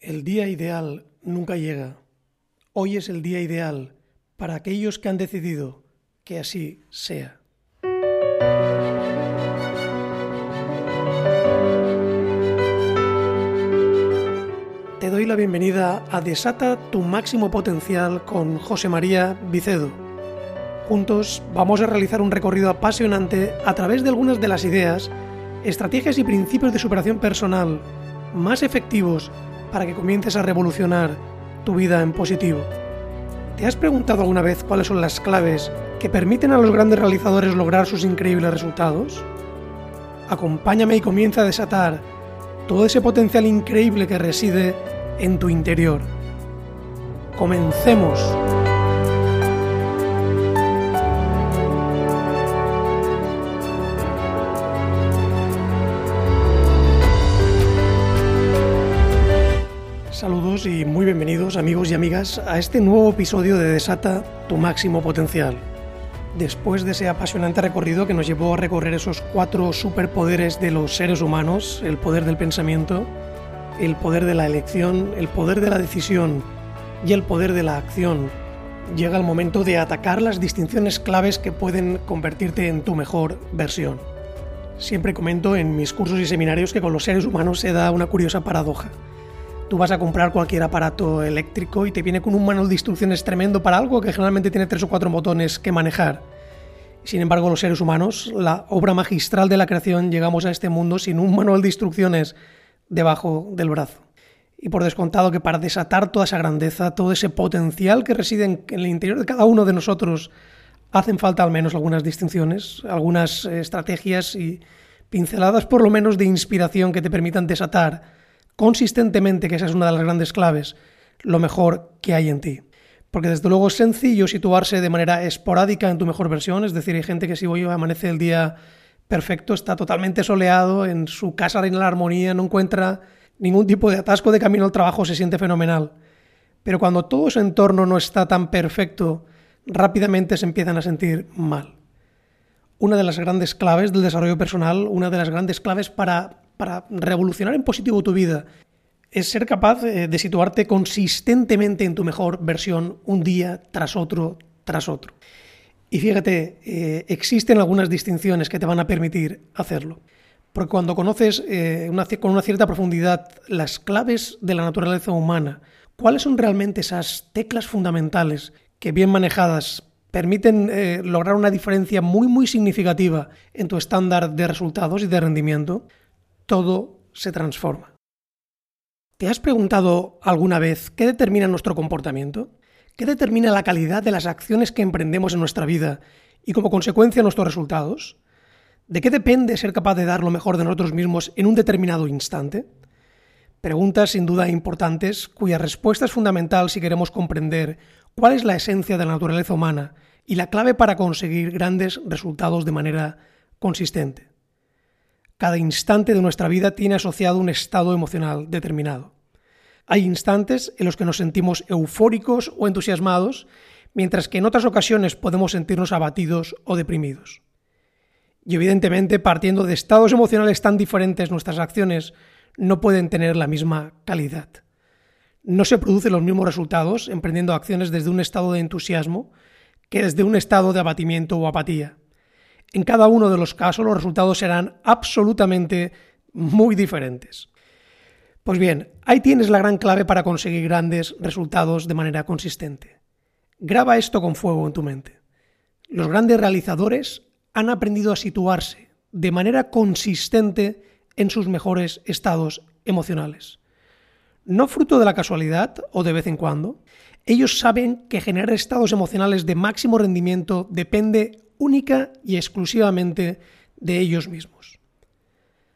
El día ideal nunca llega. Hoy es el día ideal para aquellos que han decidido que así sea. Te doy la bienvenida a Desata tu máximo potencial con José María Vicedo. Juntos vamos a realizar un recorrido apasionante a través de algunas de las ideas, estrategias y principios de superación personal más efectivos para que comiences a revolucionar tu vida en positivo. ¿Te has preguntado alguna vez cuáles son las claves que permiten a los grandes realizadores lograr sus increíbles resultados? Acompáñame y comienza a desatar todo ese potencial increíble que reside en tu interior. Comencemos. Y muy bienvenidos amigos y amigas a este nuevo episodio de Desata tu máximo potencial. Después de ese apasionante recorrido que nos llevó a recorrer esos cuatro superpoderes de los seres humanos, el poder del pensamiento, el poder de la elección, el poder de la decisión y el poder de la acción, llega el momento de atacar las distinciones claves que pueden convertirte en tu mejor versión. Siempre comento en mis cursos y seminarios que con los seres humanos se da una curiosa paradoja Tú vas a comprar cualquier aparato eléctrico y te viene con un manual de instrucciones tremendo para algo que generalmente tiene tres o cuatro botones que manejar. Sin embargo, los seres humanos, la obra magistral de la creación, llegamos a este mundo sin un manual de instrucciones debajo del brazo. Y por descontado que para desatar toda esa grandeza, todo ese potencial que reside en el interior de cada uno de nosotros, hacen falta al menos algunas distinciones, algunas eh, estrategias y pinceladas por lo menos de inspiración que te permitan desatar consistentemente, que esa es una de las grandes claves, lo mejor que hay en ti. Porque desde luego es sencillo situarse de manera esporádica en tu mejor versión, es decir, hay gente que si hoy amanece el día perfecto, está totalmente soleado, en su casa reina la armonía, no encuentra ningún tipo de atasco de camino al trabajo, se siente fenomenal. Pero cuando todo su entorno no está tan perfecto, rápidamente se empiezan a sentir mal. Una de las grandes claves del desarrollo personal, una de las grandes claves para para revolucionar en positivo tu vida es ser capaz eh, de situarte consistentemente en tu mejor versión un día tras otro, tras otro. Y fíjate, eh, existen algunas distinciones que te van a permitir hacerlo. Porque cuando conoces eh, con una cierta profundidad las claves de la naturaleza humana, cuáles son realmente esas teclas fundamentales que bien manejadas permiten lograr una diferencia muy muy significativa en tu estándar de resultados y de rendimiento, todo se transforma. ¿Te has preguntado alguna vez qué determina nuestro comportamiento? ¿Qué determina la calidad de las acciones que emprendemos en nuestra vida y como consecuencia nuestros resultados? ¿De qué depende ser capaz de dar lo mejor de nosotros mismos en un determinado instante? Preguntas sin duda importantes cuya respuesta es fundamental si queremos comprender cuál es la esencia de la naturaleza humana y la clave para conseguir grandes resultados de manera consistente. Cada instante de nuestra vida tiene asociado un estado emocional determinado. Hay instantes en los que nos sentimos eufóricos o entusiasmados, mientras que en otras ocasiones podemos sentirnos abatidos o deprimidos. Y evidentemente, partiendo de estados emocionales tan diferentes, nuestras acciones no pueden tener la misma calidad. No se producen los mismos resultados emprendiendo acciones desde un estado de entusiasmo que desde un estado de abatimiento o apatía. En cada uno de los casos los resultados serán absolutamente muy diferentes. Pues bien, ahí tienes la gran clave para conseguir grandes resultados de manera consistente. Graba esto con fuego en tu mente. Los grandes realizadores han aprendido a situarse de manera consistente en sus mejores estados emocionales. No fruto de la casualidad o de vez en cuando, ellos saben que generar estados emocionales de máximo rendimiento depende única y exclusivamente de ellos mismos.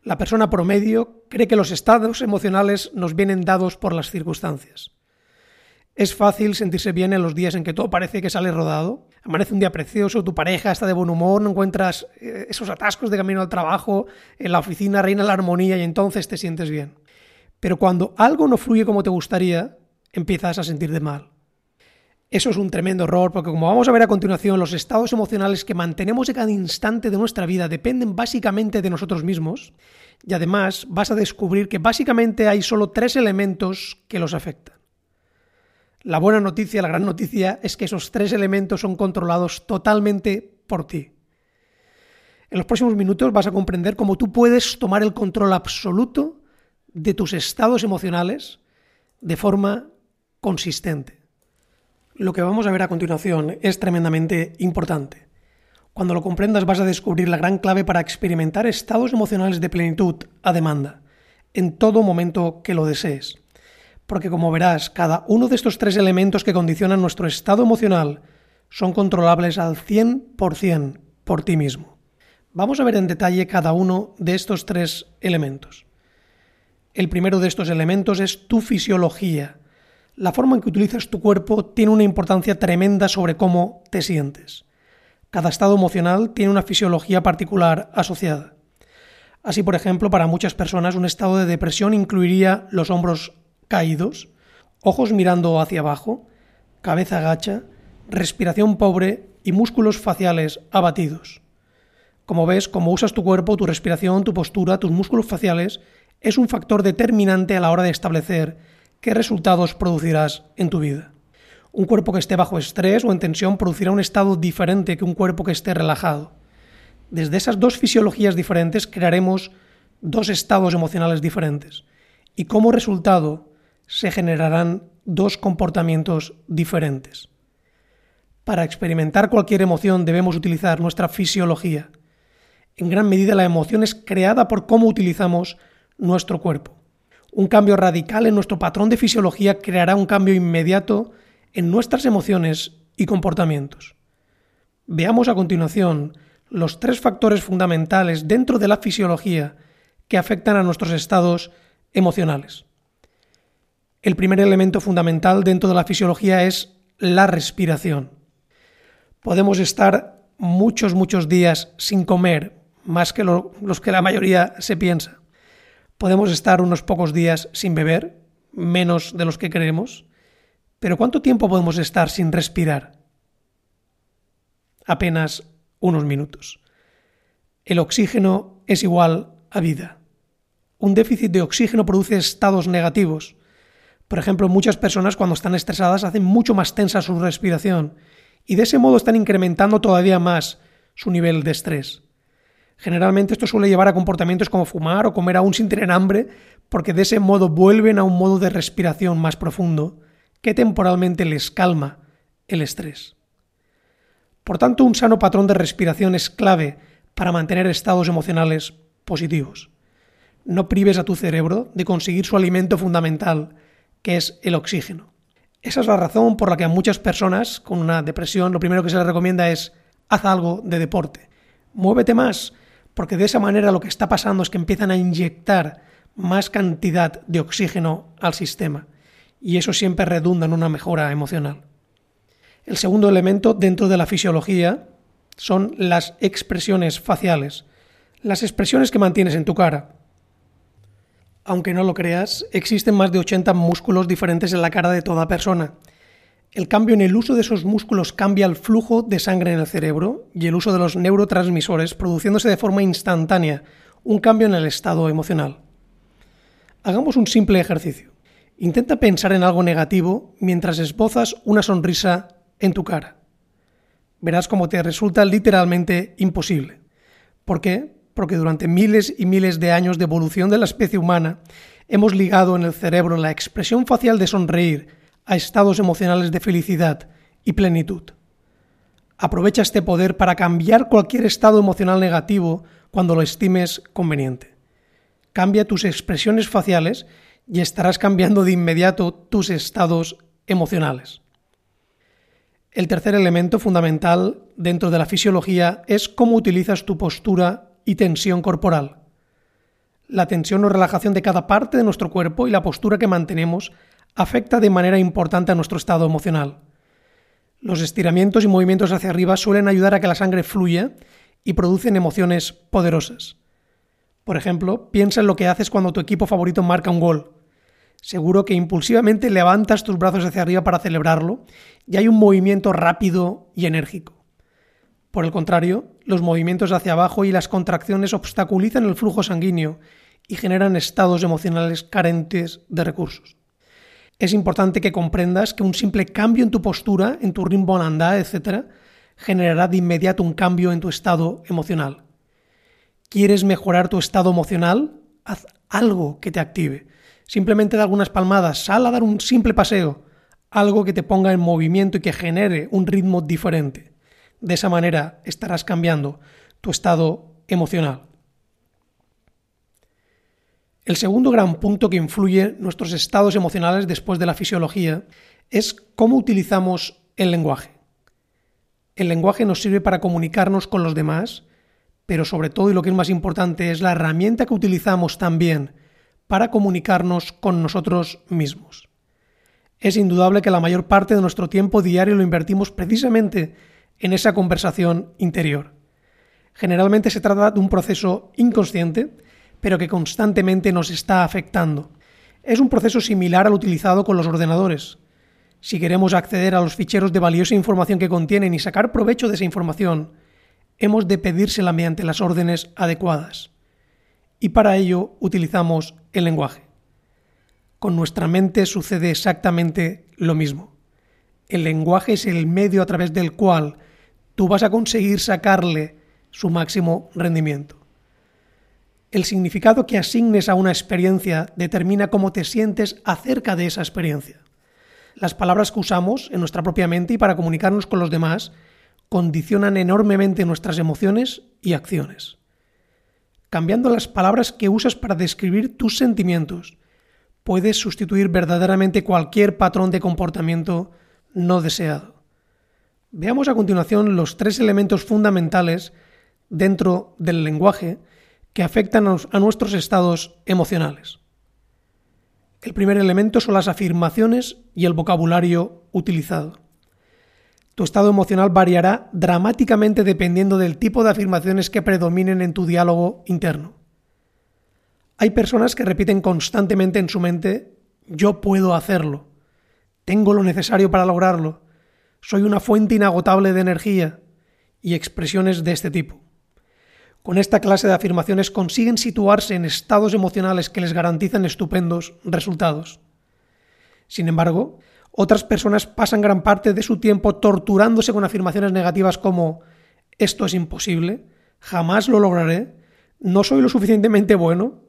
La persona promedio cree que los estados emocionales nos vienen dados por las circunstancias. Es fácil sentirse bien en los días en que todo parece que sale rodado. Amanece un día precioso, tu pareja está de buen humor, no encuentras eh, esos atascos de camino al trabajo, en la oficina reina la armonía y entonces te sientes bien. Pero cuando algo no fluye como te gustaría, empiezas a sentirte mal. Eso es un tremendo error porque como vamos a ver a continuación, los estados emocionales que mantenemos en cada instante de nuestra vida dependen básicamente de nosotros mismos y además vas a descubrir que básicamente hay solo tres elementos que los afectan. La buena noticia, la gran noticia es que esos tres elementos son controlados totalmente por ti. En los próximos minutos vas a comprender cómo tú puedes tomar el control absoluto de tus estados emocionales de forma consistente. Lo que vamos a ver a continuación es tremendamente importante. Cuando lo comprendas vas a descubrir la gran clave para experimentar estados emocionales de plenitud a demanda, en todo momento que lo desees. Porque como verás, cada uno de estos tres elementos que condicionan nuestro estado emocional son controlables al 100% por ti mismo. Vamos a ver en detalle cada uno de estos tres elementos. El primero de estos elementos es tu fisiología, la forma en que utilizas tu cuerpo tiene una importancia tremenda sobre cómo te sientes. Cada estado emocional tiene una fisiología particular asociada. Así, por ejemplo, para muchas personas un estado de depresión incluiría los hombros caídos, ojos mirando hacia abajo, cabeza gacha, respiración pobre y músculos faciales abatidos. Como ves, como usas tu cuerpo, tu respiración, tu postura, tus músculos faciales, es un factor determinante a la hora de establecer qué resultados producirás en tu vida. Un cuerpo que esté bajo estrés o en tensión producirá un estado diferente que un cuerpo que esté relajado. Desde esas dos fisiologías diferentes crearemos dos estados emocionales diferentes y como resultado se generarán dos comportamientos diferentes. Para experimentar cualquier emoción debemos utilizar nuestra fisiología. En gran medida la emoción es creada por cómo utilizamos nuestro cuerpo. Un cambio radical en nuestro patrón de fisiología creará un cambio inmediato en nuestras emociones y comportamientos. Veamos a continuación los tres factores fundamentales dentro de la fisiología que afectan a nuestros estados emocionales. El primer elemento fundamental dentro de la fisiología es la respiración. Podemos estar muchos, muchos días sin comer, más que los que la mayoría se piensa. Podemos estar unos pocos días sin beber, menos de los que creemos, pero ¿cuánto tiempo podemos estar sin respirar? Apenas unos minutos. El oxígeno es igual a vida. Un déficit de oxígeno produce estados negativos. Por ejemplo, muchas personas cuando están estresadas hacen mucho más tensa su respiración y de ese modo están incrementando todavía más su nivel de estrés. Generalmente esto suele llevar a comportamientos como fumar o comer aún sin tener hambre, porque de ese modo vuelven a un modo de respiración más profundo que temporalmente les calma el estrés. Por tanto, un sano patrón de respiración es clave para mantener estados emocionales positivos. No prives a tu cerebro de conseguir su alimento fundamental, que es el oxígeno. Esa es la razón por la que a muchas personas con una depresión lo primero que se les recomienda es haz algo de deporte. Muévete más, porque de esa manera lo que está pasando es que empiezan a inyectar más cantidad de oxígeno al sistema y eso siempre redunda en una mejora emocional. El segundo elemento dentro de la fisiología son las expresiones faciales, las expresiones que mantienes en tu cara. Aunque no lo creas, existen más de 80 músculos diferentes en la cara de toda persona el cambio en el uso de esos músculos cambia el flujo de sangre en el cerebro y el uso de los neurotransmisores, produciéndose de forma instantánea un cambio en el estado emocional. Hagamos un simple ejercicio. Intenta pensar en algo negativo mientras esbozas una sonrisa en tu cara. Verás cómo te resulta literalmente imposible. ¿Por qué? Porque durante miles y miles de años de evolución de la especie humana hemos ligado en el cerebro la expresión facial de sonreír a estados emocionales de felicidad y plenitud. Aprovecha este poder para cambiar cualquier estado emocional negativo cuando lo estimes conveniente. Cambia tus expresiones faciales y estarás cambiando de inmediato tus estados emocionales. El tercer elemento fundamental dentro de la fisiología es cómo utilizas tu postura y tensión corporal. La tensión o relajación de cada parte de nuestro cuerpo y la postura que mantenemos afecta de manera importante a nuestro estado emocional. Los estiramientos y movimientos hacia arriba suelen ayudar a que la sangre fluya y producen emociones poderosas. Por ejemplo, piensa en lo que haces cuando tu equipo favorito marca un gol. Seguro que impulsivamente levantas tus brazos hacia arriba para celebrarlo y hay un movimiento rápido y enérgico. Por el contrario, los movimientos hacia abajo y las contracciones obstaculizan el flujo sanguíneo y generan estados emocionales carentes de recursos. Es importante que comprendas que un simple cambio en tu postura, en tu ritmo al andar, etc., generará de inmediato un cambio en tu estado emocional. ¿Quieres mejorar tu estado emocional? Haz algo que te active. Simplemente da algunas palmadas, sal a dar un simple paseo, algo que te ponga en movimiento y que genere un ritmo diferente. De esa manera estarás cambiando tu estado emocional. El segundo gran punto que influye nuestros estados emocionales después de la fisiología es cómo utilizamos el lenguaje. El lenguaje nos sirve para comunicarnos con los demás, pero sobre todo y lo que es más importante es la herramienta que utilizamos también para comunicarnos con nosotros mismos. Es indudable que la mayor parte de nuestro tiempo diario lo invertimos precisamente en esa conversación interior. Generalmente se trata de un proceso inconsciente pero que constantemente nos está afectando. Es un proceso similar al utilizado con los ordenadores. Si queremos acceder a los ficheros de valiosa información que contienen y sacar provecho de esa información, hemos de pedírsela mediante las órdenes adecuadas. Y para ello utilizamos el lenguaje. Con nuestra mente sucede exactamente lo mismo. El lenguaje es el medio a través del cual tú vas a conseguir sacarle su máximo rendimiento. El significado que asignes a una experiencia determina cómo te sientes acerca de esa experiencia. Las palabras que usamos en nuestra propia mente y para comunicarnos con los demás condicionan enormemente nuestras emociones y acciones. Cambiando las palabras que usas para describir tus sentimientos, puedes sustituir verdaderamente cualquier patrón de comportamiento no deseado. Veamos a continuación los tres elementos fundamentales dentro del lenguaje que afectan a nuestros estados emocionales. El primer elemento son las afirmaciones y el vocabulario utilizado. Tu estado emocional variará dramáticamente dependiendo del tipo de afirmaciones que predominen en tu diálogo interno. Hay personas que repiten constantemente en su mente yo puedo hacerlo, tengo lo necesario para lograrlo, soy una fuente inagotable de energía y expresiones de este tipo. Con esta clase de afirmaciones consiguen situarse en estados emocionales que les garantizan estupendos resultados. Sin embargo, otras personas pasan gran parte de su tiempo torturándose con afirmaciones negativas como esto es imposible, jamás lo lograré, no soy lo suficientemente bueno,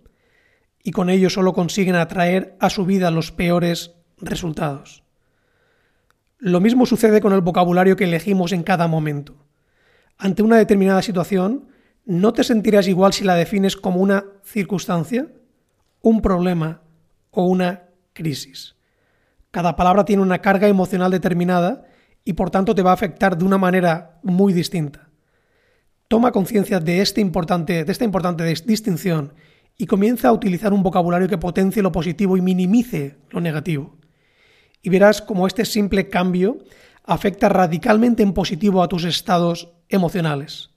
y con ello solo consiguen atraer a su vida los peores resultados. Lo mismo sucede con el vocabulario que elegimos en cada momento. Ante una determinada situación, ¿no te sentirás igual si la defines como una circunstancia, un problema o una crisis? Cada palabra tiene una carga emocional determinada y por tanto te va a afectar de una manera muy distinta. Toma conciencia de, este importante, de esta importante distinción y comienza a utilizar un vocabulario que potencie lo positivo y minimice lo negativo. Y verás cómo este simple cambio afecta radicalmente en positivo a tus estados emocionales.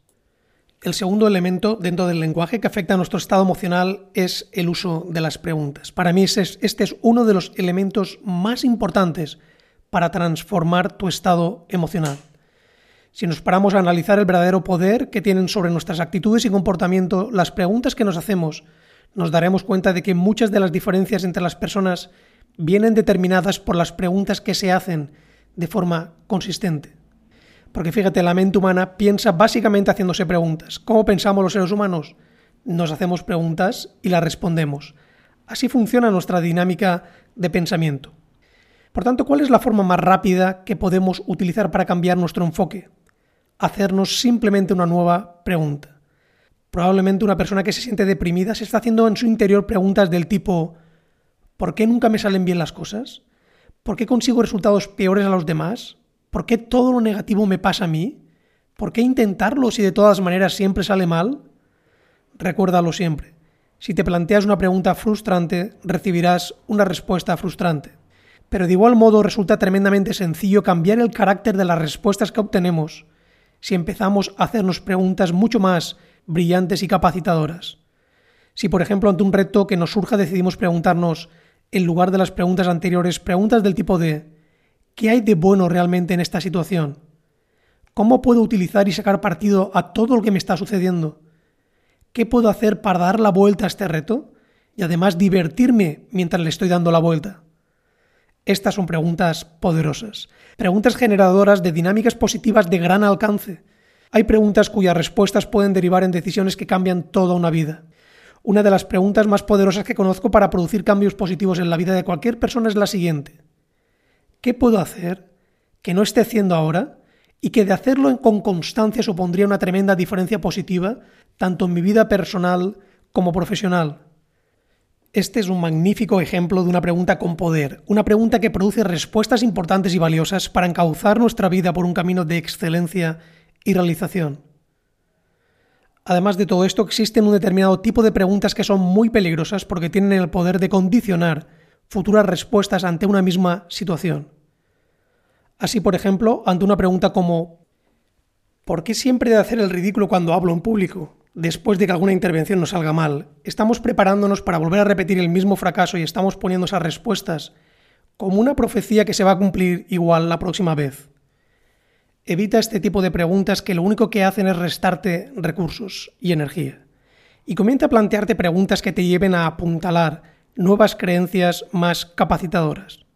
El segundo elemento dentro del lenguaje que afecta a nuestro estado emocional es el uso de las preguntas. Para mí este es uno de los elementos más importantes para transformar tu estado emocional. Si nos paramos a analizar el verdadero poder que tienen sobre nuestras actitudes y comportamiento las preguntas que nos hacemos, nos daremos cuenta de que muchas de las diferencias entre las personas vienen determinadas por las preguntas que se hacen de forma consistente. Porque fíjate, la mente humana piensa básicamente haciéndose preguntas. ¿Cómo pensamos los seres humanos? Nos hacemos preguntas y las respondemos. Así funciona nuestra dinámica de pensamiento. Por tanto, ¿cuál es la forma más rápida que podemos utilizar para cambiar nuestro enfoque? Hacernos simplemente una nueva pregunta. Probablemente una persona que se siente deprimida se está haciendo en su interior preguntas del tipo ¿por qué nunca me salen bien las cosas? ¿Por qué consigo resultados peores a los demás? ¿Por qué todo lo negativo me pasa a mí? ¿Por qué intentarlo si de todas maneras siempre sale mal? Recuérdalo siempre. Si te planteas una pregunta frustrante, recibirás una respuesta frustrante. Pero de igual modo resulta tremendamente sencillo cambiar el carácter de las respuestas que obtenemos si empezamos a hacernos preguntas mucho más brillantes y capacitadoras. Si por ejemplo ante un reto que nos surja decidimos preguntarnos en lugar de las preguntas anteriores, preguntas del tipo de ¿qué hay de bueno realmente en esta situación? ¿Cómo puedo utilizar y sacar partido a todo lo que me está sucediendo? ¿Qué puedo hacer para dar la vuelta a este reto? Y además divertirme mientras le estoy dando la vuelta. Estas son preguntas poderosas, preguntas generadoras de dinámicas positivas de gran alcance. Hay preguntas cuyas respuestas pueden derivar en decisiones que cambian toda una vida. Una de las preguntas más poderosas que conozco para producir cambios positivos en la vida de cualquier persona es la siguiente. ¿Qué puedo hacer que no esté haciendo ahora y que de hacerlo con constancia supondría una tremenda diferencia positiva tanto en mi vida personal como profesional? Este es un magnífico ejemplo de una pregunta con poder, una pregunta que produce respuestas importantes y valiosas para encauzar nuestra vida por un camino de excelencia y realización. Además de todo esto, existen un determinado tipo de preguntas que son muy peligrosas porque tienen el poder de condicionar futuras respuestas ante una misma situación. Así, por ejemplo, ante una pregunta como ¿por qué siempre he de hacer el ridículo cuando hablo en público? después de que alguna intervención nos salga mal, estamos preparándonos para volver a repetir el mismo fracaso y estamos poniendo esas respuestas como una profecía que se va a cumplir igual la próxima vez. Evita este tipo de preguntas que lo único que hacen es restarte recursos y energía. Y comienza a plantearte preguntas que te lleven a apuntalar nuevas creencias más capacitadoras.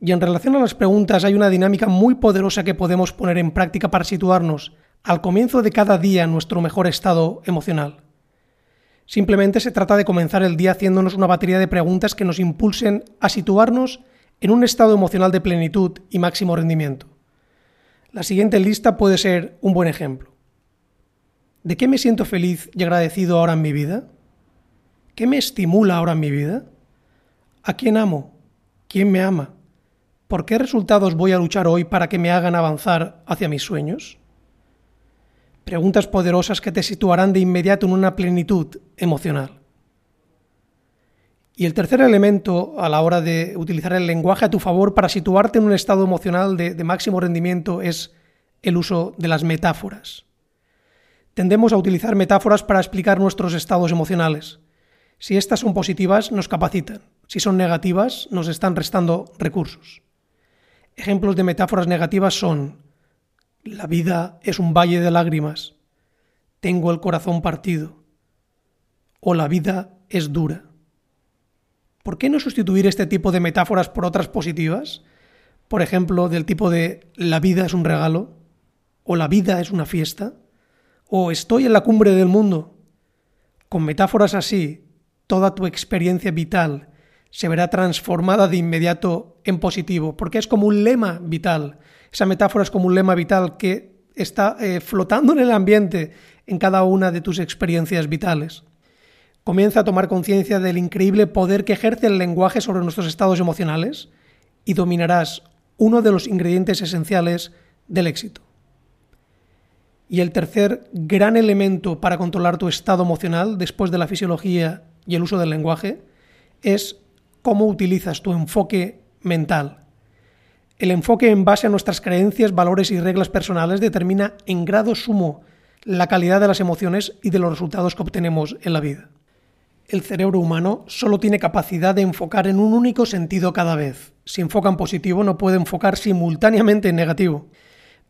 Y en relación a las preguntas hay una dinámica muy poderosa que podemos poner en práctica para situarnos al comienzo de cada día en nuestro mejor estado emocional. Simplemente se trata de comenzar el día haciéndonos una batería de preguntas que nos impulsen a situarnos en un estado emocional de plenitud y máximo rendimiento. La siguiente lista puede ser un buen ejemplo. ¿De qué me siento feliz y agradecido ahora en mi vida? ¿Qué me estimula ahora en mi vida? ¿A quién amo? ¿Quién me ama? ¿Por qué resultados voy a luchar hoy para que me hagan avanzar hacia mis sueños? Preguntas poderosas que te situarán de inmediato en una plenitud emocional. Y el tercer elemento a la hora de utilizar el lenguaje a tu favor para situarte en un estado emocional de, de, máximo rendimiento es el uso de las metáforas. Tendemos a utilizar metáforas para explicar nuestros estados emocionales. Si estas son positivas, nos capacitan. Si son negativas, nos están restando recursos. Ejemplos de metáforas negativas son la vida es un valle de lágrimas. Tengo el corazón partido. O la vida es dura. ¿Por qué no sustituir este tipo de metáforas por otras positivas? Por ejemplo, del tipo de la vida es un regalo, o la vida es una fiesta, o estoy en la cumbre del mundo. Con metáforas así, toda tu experiencia vital se verá transformada de inmediato en positivo, porque es como un lema vital. Esa metáfora es como un lema vital que está eh, flotando en el ambiente en cada una de tus experiencias vitales. Comienza a tomar conciencia del increíble poder que ejerce el lenguaje sobre nuestros estados emocionales y dominarás uno de los ingredientes esenciales del éxito. Y el tercer gran elemento para controlar tu estado emocional después de la fisiología y el uso del lenguaje es cómo utilizas tu enfoque mental. El enfoque en base a nuestras creencias, valores y reglas personales determina en grado sumo la calidad de las emociones y de los resultados que obtenemos en la vida. El cerebro humano solo tiene capacidad de enfocar en un único sentido cada vez. Si enfoca en positivo, no puede enfocar simultáneamente en negativo.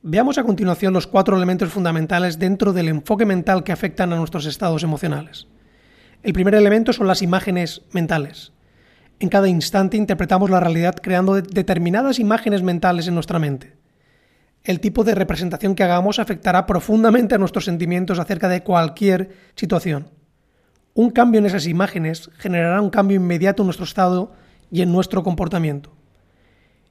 Veamos a continuación los cuatro elementos fundamentales dentro del enfoque mental que afectan a nuestros estados emocionales. El primer elemento son las imágenes mentales. En cada instante interpretamos la realidad creando determinadas imágenes mentales en nuestra mente. El tipo de representación que hagamos afectará profundamente a nuestros sentimientos acerca de cualquier situación. Un cambio en esas imágenes generará un cambio inmediato en nuestro estado y en nuestro comportamiento.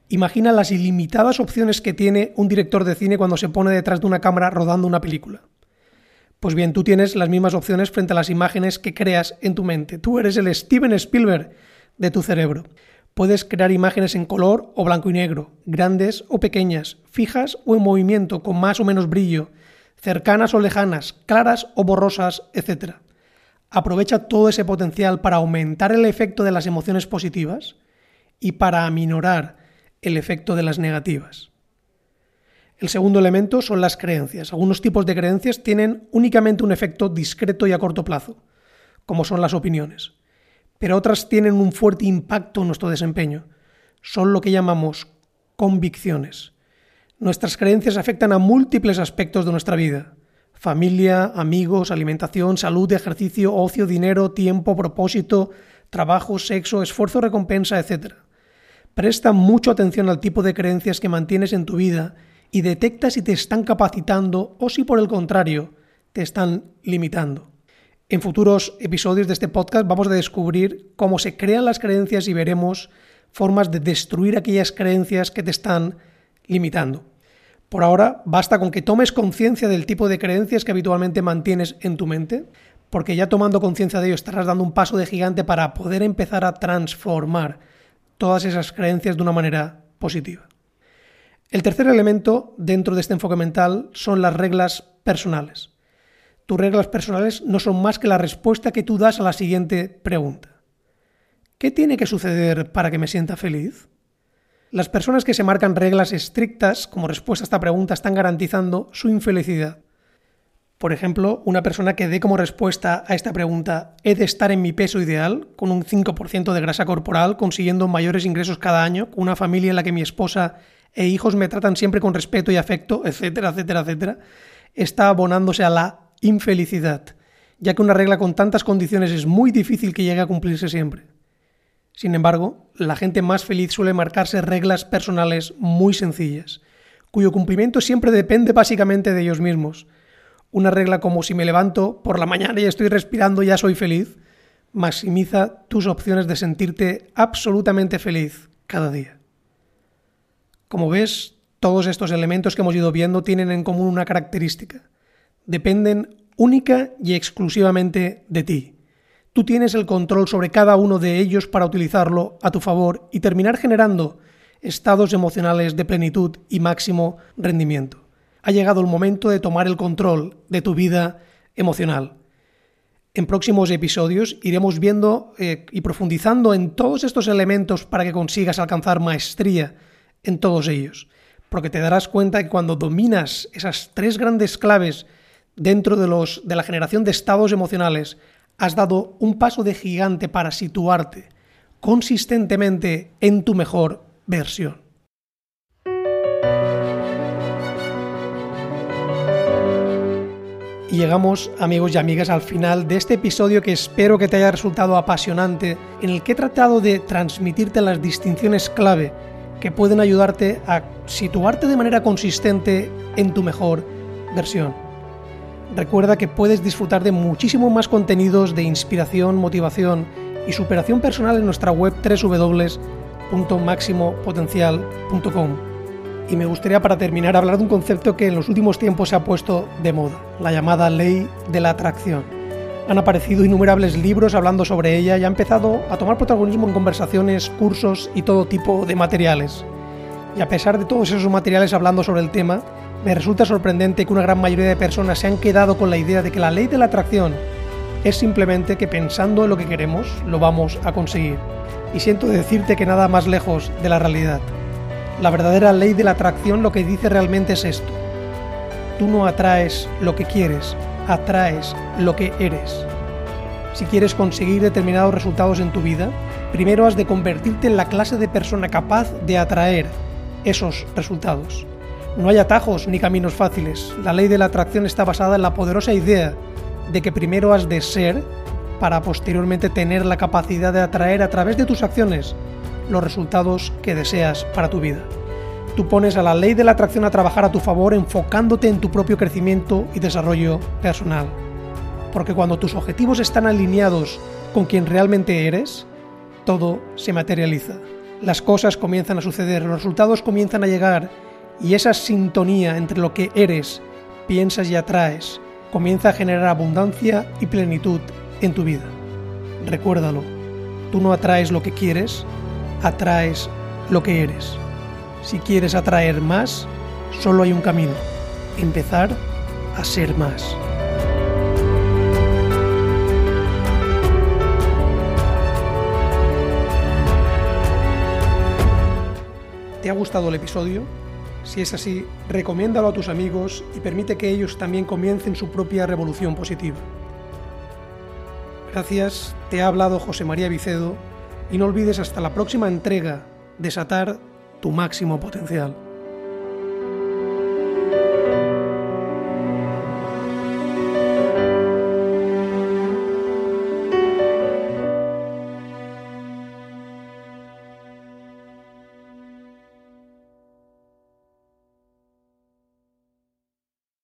Imagina las ilimitadas opciones que tiene un director de cine cuando se pone detrás de una cámara rodando una película. Pues bien, tú tienes las mismas opciones frente a las imágenes que creas en tu mente. Tú eres el Steven Spielberg de tu cerebro. Puedes crear imágenes en color o blanco y negro, grandes o pequeñas, fijas o en movimiento, con más o menos brillo, cercanas o lejanas, claras o borrosas, etc. Aprovecha todo ese potencial para aumentar el efecto de las emociones positivas y para aminorar el efecto de las negativas. El segundo elemento son las creencias. Algunos tipos de creencias tienen únicamente un efecto discreto y a corto plazo, como son las opiniones pero otras tienen un fuerte impacto en nuestro desempeño. Son lo que llamamos convicciones. Nuestras creencias afectan a múltiples aspectos de nuestra vida. Familia, amigos, alimentación, salud, ejercicio, ocio, dinero, tiempo, propósito, trabajo, sexo, esfuerzo, recompensa, etc. Presta mucha atención al tipo de creencias que mantienes en tu vida y detecta si te están capacitando o si por el contrario te están limitando. En futuros episodios de este podcast vamos a descubrir cómo se crean las creencias y veremos formas de destruir aquellas creencias que te están limitando. Por ahora, basta con que tomes conciencia del tipo de creencias que habitualmente mantienes en tu mente, porque ya tomando conciencia de ello estarás dando un paso de gigante para poder empezar a transformar todas esas creencias de una manera positiva. El tercer elemento dentro de este enfoque mental son las reglas personales. Tus reglas personales no son más que la respuesta que tú das a la siguiente pregunta. ¿Qué tiene que suceder para que me sienta feliz? Las personas que se marcan reglas estrictas como respuesta a esta pregunta están garantizando su infelicidad. Por ejemplo, una persona que dé como respuesta a esta pregunta he de estar en mi peso ideal, con un 5% de grasa corporal, consiguiendo mayores ingresos cada año, con una familia en la que mi esposa e hijos me tratan siempre con respeto y afecto, etcétera, etcétera, etcétera, está abonándose a la infelicidad, ya que una regla con tantas condiciones es muy difícil que llegue a cumplirse siempre. Sin embargo, la gente más feliz suele marcarse reglas personales muy sencillas, cuyo cumplimiento siempre depende básicamente de ellos mismos. Una regla como si me levanto por la mañana y estoy respirando ya soy feliz, maximiza tus opciones de sentirte absolutamente feliz cada día. Como ves, todos estos elementos que hemos ido viendo tienen en común una característica dependen única y exclusivamente de ti. Tú tienes el control sobre cada uno de ellos para utilizarlo a tu favor y terminar generando estados emocionales de plenitud y máximo rendimiento. Ha llegado el momento de tomar el control de tu vida emocional. En próximos episodios iremos viendo eh, y profundizando en todos estos elementos para que consigas alcanzar maestría en todos ellos. Porque te darás cuenta que cuando dominas esas tres grandes claves dentro de, los, de la generación de estados emocionales, has dado un paso de gigante para situarte consistentemente en tu mejor versión. Y llegamos, amigos y amigas, al final de este episodio que espero que te haya resultado apasionante, en el que he tratado de transmitirte las distinciones clave que pueden ayudarte a situarte de manera consistente en tu mejor versión. Recuerda que puedes disfrutar de muchísimo más contenidos de inspiración, motivación y superación personal en nuestra web www.maximopotencial.com. Y me gustaría para terminar hablar de un concepto que en los últimos tiempos se ha puesto de moda, la llamada ley de la atracción. Han aparecido innumerables libros hablando sobre ella y ha empezado a tomar protagonismo en conversaciones, cursos y todo tipo de materiales. Y a pesar de todos esos materiales hablando sobre el tema, me resulta sorprendente que una gran mayoría de personas se han quedado con la idea de que la ley de la atracción es simplemente que pensando en lo que queremos lo vamos a conseguir. Y siento decirte que nada más lejos de la realidad. La verdadera ley de la atracción lo que dice realmente es esto. Tú no atraes lo que quieres, atraes lo que eres. Si quieres conseguir determinados resultados en tu vida, primero has de convertirte en la clase de persona capaz de atraer esos resultados. No hay atajos ni caminos fáciles. La ley de la atracción está basada en la poderosa idea de que primero has de ser para posteriormente tener la capacidad de atraer a través de tus acciones los resultados que deseas para tu vida. Tú pones a la ley de la atracción a trabajar a tu favor enfocándote en tu propio crecimiento y desarrollo personal. Porque cuando tus objetivos están alineados con quien realmente eres, todo se materializa. Las cosas comienzan a suceder, los resultados comienzan a llegar y esa sintonía entre lo que eres, piensas y atraes comienza a generar abundancia y plenitud en tu vida. Recuérdalo, tú no atraes lo que quieres, atraes lo que eres. Si quieres atraer más, solo hay un camino, empezar a ser más. ¿Te ha gustado el episodio? Si es así, recomiéndalo a tus amigos y permite que ellos también comiencen su propia revolución positiva. Gracias, te ha hablado José María Vicedo y no olvides hasta la próxima entrega desatar tu máximo potencial.